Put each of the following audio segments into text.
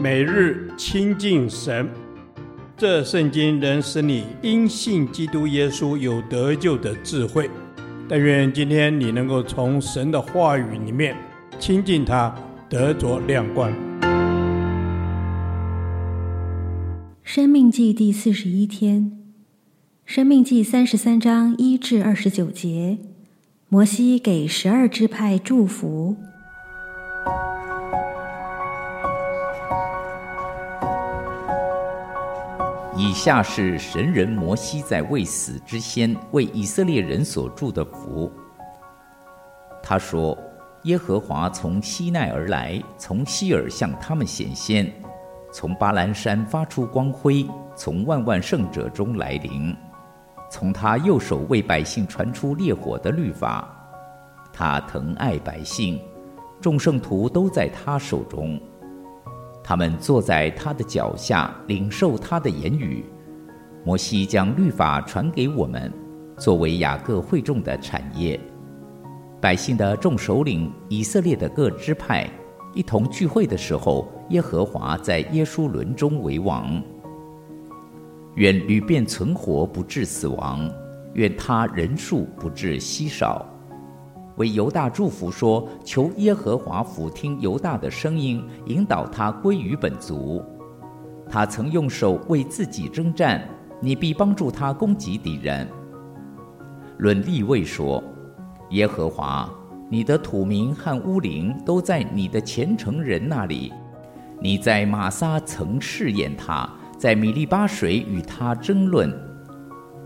每日亲近神，这圣经能使你因信基督耶稣有得救的智慧。但愿今天你能够从神的话语里面亲近他，得着亮光。生命记第四十一天，生命记三十三章一至二十九节，摩西给十二支派祝福。以下是神人摩西在未死之先为以色列人所祝的福。他说：“耶和华从西奈而来，从西尔向他们显现，从巴兰山发出光辉，从万万圣者中来临。从他右手为百姓传出烈火的律法。他疼爱百姓，众圣徒都在他手中。”他们坐在他的脚下，领受他的言语。摩西将律法传给我们，作为雅各会众的产业。百姓的众首领，以色列的各支派，一同聚会的时候，耶和华在耶书仑中为王。愿流便存活，不致死亡；愿他人数不致稀少。为犹大祝福说：“求耶和华俯听犹大的声音，引导他归于本族。他曾用手为自己征战，你必帮助他攻击敌人。”论立位说：“耶和华，你的土民和乌灵都在你的虔诚人那里。你在玛撒曾试验他，在米利巴水与他争论。”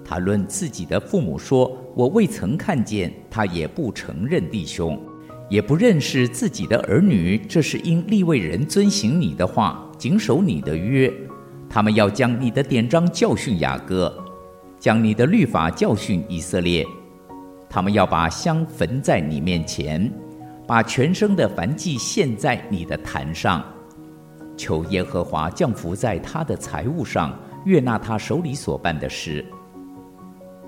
他论自己的父母说：“我未曾看见他，也不承认弟兄，也不认识自己的儿女。这是因利未人遵行你的话，谨守你的约。他们要将你的典章教训雅各，将你的律法教训以色列。他们要把香焚在你面前，把全生的燔祭献在你的坛上。求耶和华降福在他的财物上，悦纳他手里所办的事。”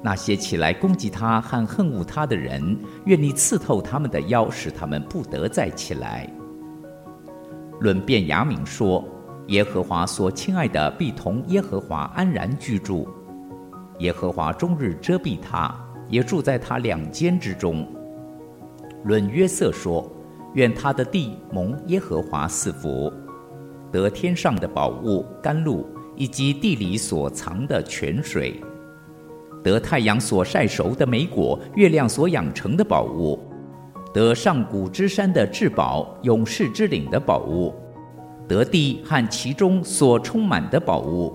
那些起来攻击他和恨恶他的人，愿你刺透他们的腰，使他们不得再起来。论便雅悯说：“耶和华所亲爱的必同耶和华安然居住，耶和华终日遮蔽他，也住在他两间之中。”论约瑟说：“愿他的地蒙耶和华赐福，得天上的宝物甘露，以及地里所藏的泉水。”得太阳所晒熟的美果，月亮所养成的宝物；得上古之山的至宝，勇士之岭的宝物；得地和其中所充满的宝物，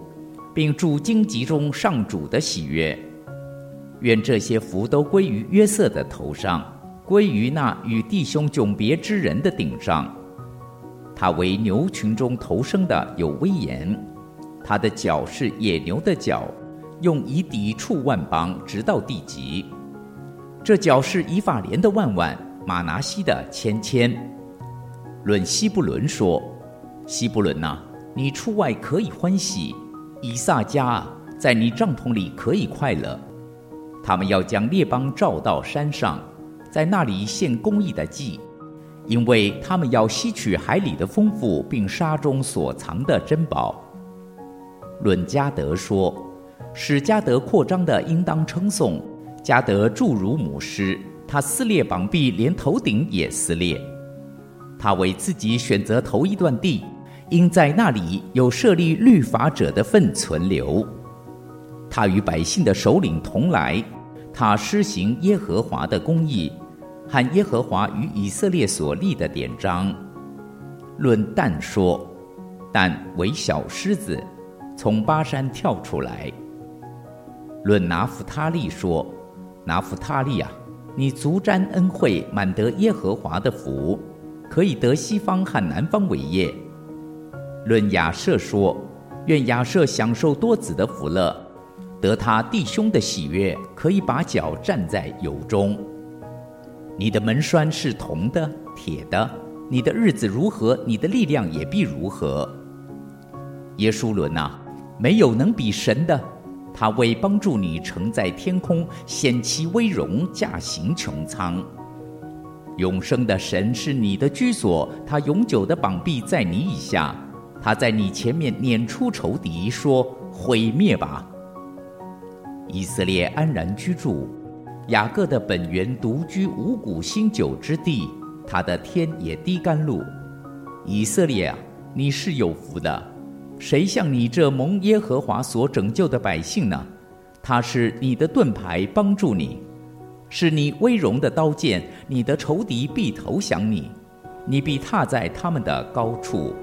并主荆棘中上主的喜悦。愿这些福都归于约瑟的头上，归于那与弟兄迥别之人的顶上。他为牛群中头生的，有威严；他的角是野牛的角。用以抵触万邦，直到地极。这角是以法莲的万万，马拿西的千千。论西布伦说：“西布伦呐、你出外可以欢喜；以萨迦，在你帐篷里可以快乐。他们要将列邦召到山上，在那里献公义的祭，因为他们要吸取海里的丰富，并沙中所藏的珍宝。”论加德说。使加德扩张的，应当称颂。加德诸如母狮，他撕裂膀臂，连头顶也撕裂。他为自己选择头一段地，因在那里有设立律法者的份存留。他与百姓的首领同来，他施行耶和华的公义，和耶和华与以色列所立的典章。论但说，但为小狮子，从巴山跳出来。论拿弗他利说：“拿弗他利啊，你足沾恩惠，满得耶和华的福，可以得西方和南方为业。”论亚设说：“愿亚设享受多子的福乐，得他弟兄的喜悦，可以把脚站在油中。你的门栓是铜的、铁的，你的日子如何，你的力量也必如何。”耶书仑啊，没有能比神的。他为帮助你，乘在天空，显其威荣，驾行穹苍。永生的神是你的居所，他永久的膀臂在你以下。他在你前面撵出仇敌，说：“毁灭吧！”以色列安然居住，雅各的本源独居五谷新酒之地，他的天也滴甘露。以色列啊，你是有福的。谁像你这蒙耶和华所拯救的百姓呢？他是你的盾牌，帮助你，是你威荣的刀剑。你的仇敌必投降你，你必踏在他们的高处。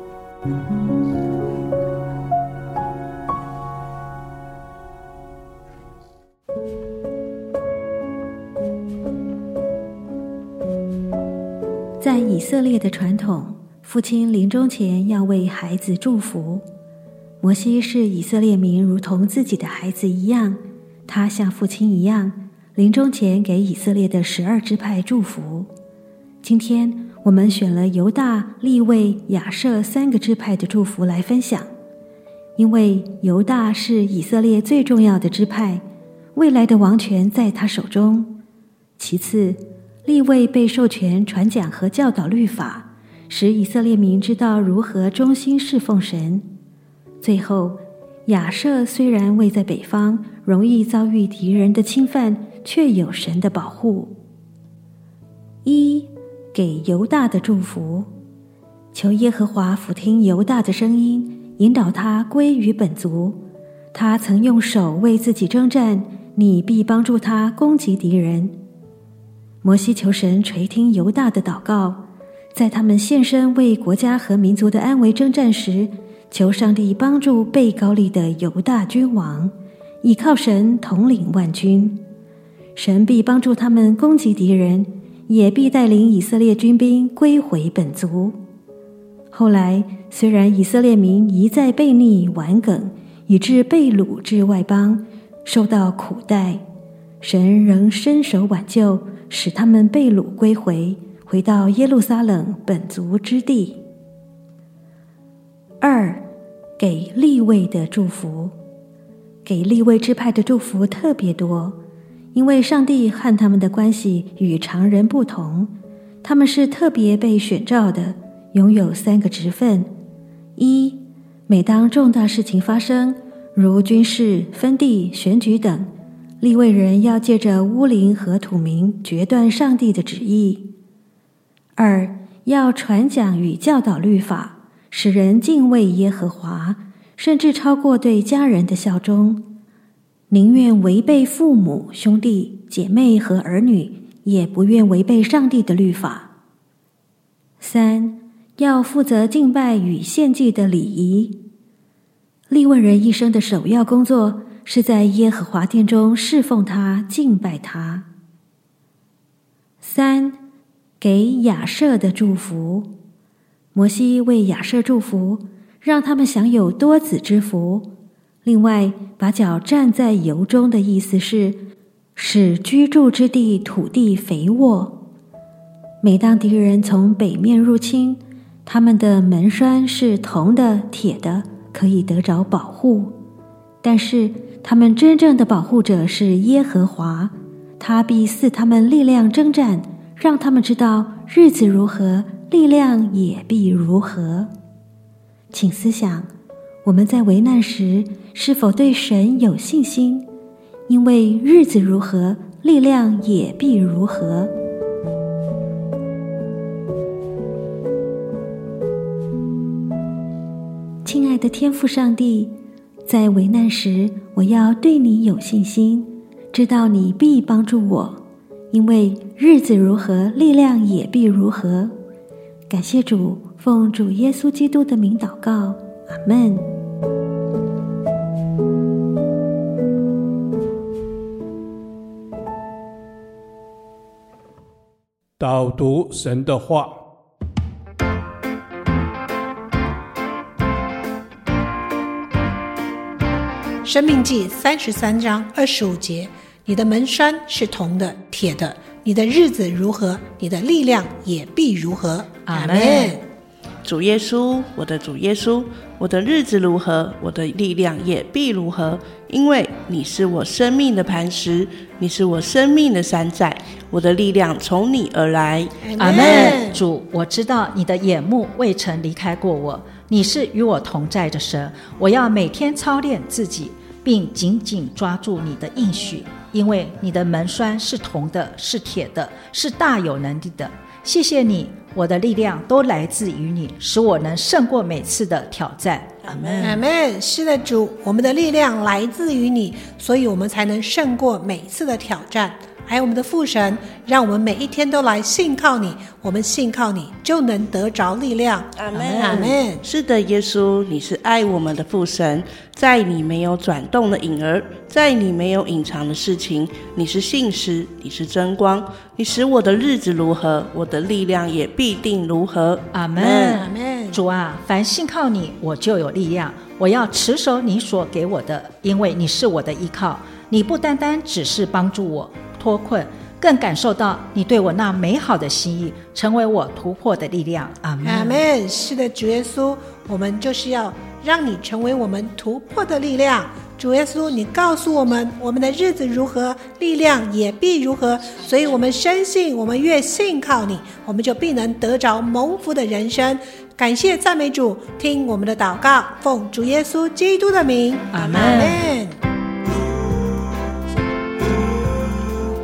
在以色列的传统，父亲临终前要为孩子祝福。摩西视以色列民如同自己的孩子一样，他像父亲一样，临终前给以色列的十二支派祝福。今天我们选了犹大、利未、亚舍三个支派的祝福来分享，因为犹大是以色列最重要的支派，未来的王权在他手中。其次，立位被授权传讲和教导律法，使以色列民知道如何忠心侍奉神。最后，亚设虽然位在北方，容易遭遇敌人的侵犯，却有神的保护。一给犹大的祝福，求耶和华俯听犹大的声音，引导他归于本族。他曾用手为自己征战，你必帮助他攻击敌人。摩西求神垂听犹大的祷告，在他们献身为国家和民族的安危征战时。求上帝帮助被高利的犹大君王，倚靠神统领万军，神必帮助他们攻击敌人，也必带领以色列军兵归回本族。后来，虽然以色列民一再悖逆顽梗，以致被掳至外邦，受到苦待，神仍伸手挽救，使他们被掳归回，回到耶路撒冷本族之地。二，给立位的祝福，给立位支派的祝福特别多，因为上帝和他们的关系与常人不同，他们是特别被选召的，拥有三个职分：一，每当重大事情发生，如军事、分地、选举等，立位人要借着乌灵和土明决断上帝的旨意；二，要传讲与教导律法。使人敬畏耶和华，甚至超过对家人的效忠，宁愿违背父母、兄弟姐妹和儿女，也不愿违背上帝的律法。三，要负责敬拜与献祭的礼仪。立位人一生的首要工作是在耶和华殿中侍奉他、敬拜他。三，给亚设的祝福。摩西为亚设祝福，让他们享有多子之福。另外，把脚站在油中的意思是使居住之地土地肥沃。每当敌人从北面入侵，他们的门栓是铜的、铁的，可以得着保护。但是，他们真正的保护者是耶和华，他必赐他们力量征战，让他们知道日子如何。力量也必如何？请思想，我们在危难时是否对神有信心？因为日子如何，力量也必如何。亲爱的天父上帝，在危难时，我要对你有信心，知道你必帮助我，因为日子如何，力量也必如何。感谢主，奉主耶稣基督的名祷告，阿门。导读神的话，《申命记》三十三章二十五节：你的门栓是铜的、铁的。你的日子如何，你的力量也必如何。阿门。主耶稣，我的主耶稣，我的日子如何，我的力量也必如何，因为你是我生命的磐石，你是我生命的山寨，我的力量从你而来。阿门。主，我知道你的眼目未曾离开过我，你是与我同在的神，我要每天操练自己，并紧紧抓住你的应许，因为你的门栓是铜的，是铁的，是大有能力的。谢谢你，我的力量都来自于你，使我能胜过每次的挑战。阿门，阿门。是的，主，我们的力量来自于你，所以我们才能胜过每次的挑战。还有我们的父神，让我们每一天都来信靠你。我们信靠你，就能得着力量。阿门，阿门。是的，耶稣，你是爱我们的父神，在你没有转动的影儿，在你没有隐藏的事情。你是信实，你是真光，你使我的日子如何，我的力量也必定如何。阿门，阿门。主啊，凡信靠你，我就有力量。我要持守你所给我的，因为你是我的依靠。你不单单只是帮助我脱困，更感受到你对我那美好的心意，成为我突破的力量。阿门。阿门。是的，主耶稣，我们就是要让你成为我们突破的力量。主耶稣，你告诉我们，我们的日子如何，力量也必如何。所以，我们深信，我们越信靠你，我们就必能得着蒙福的人生。感谢赞美主，听我们的祷告，奉主耶稣基督的名。阿门。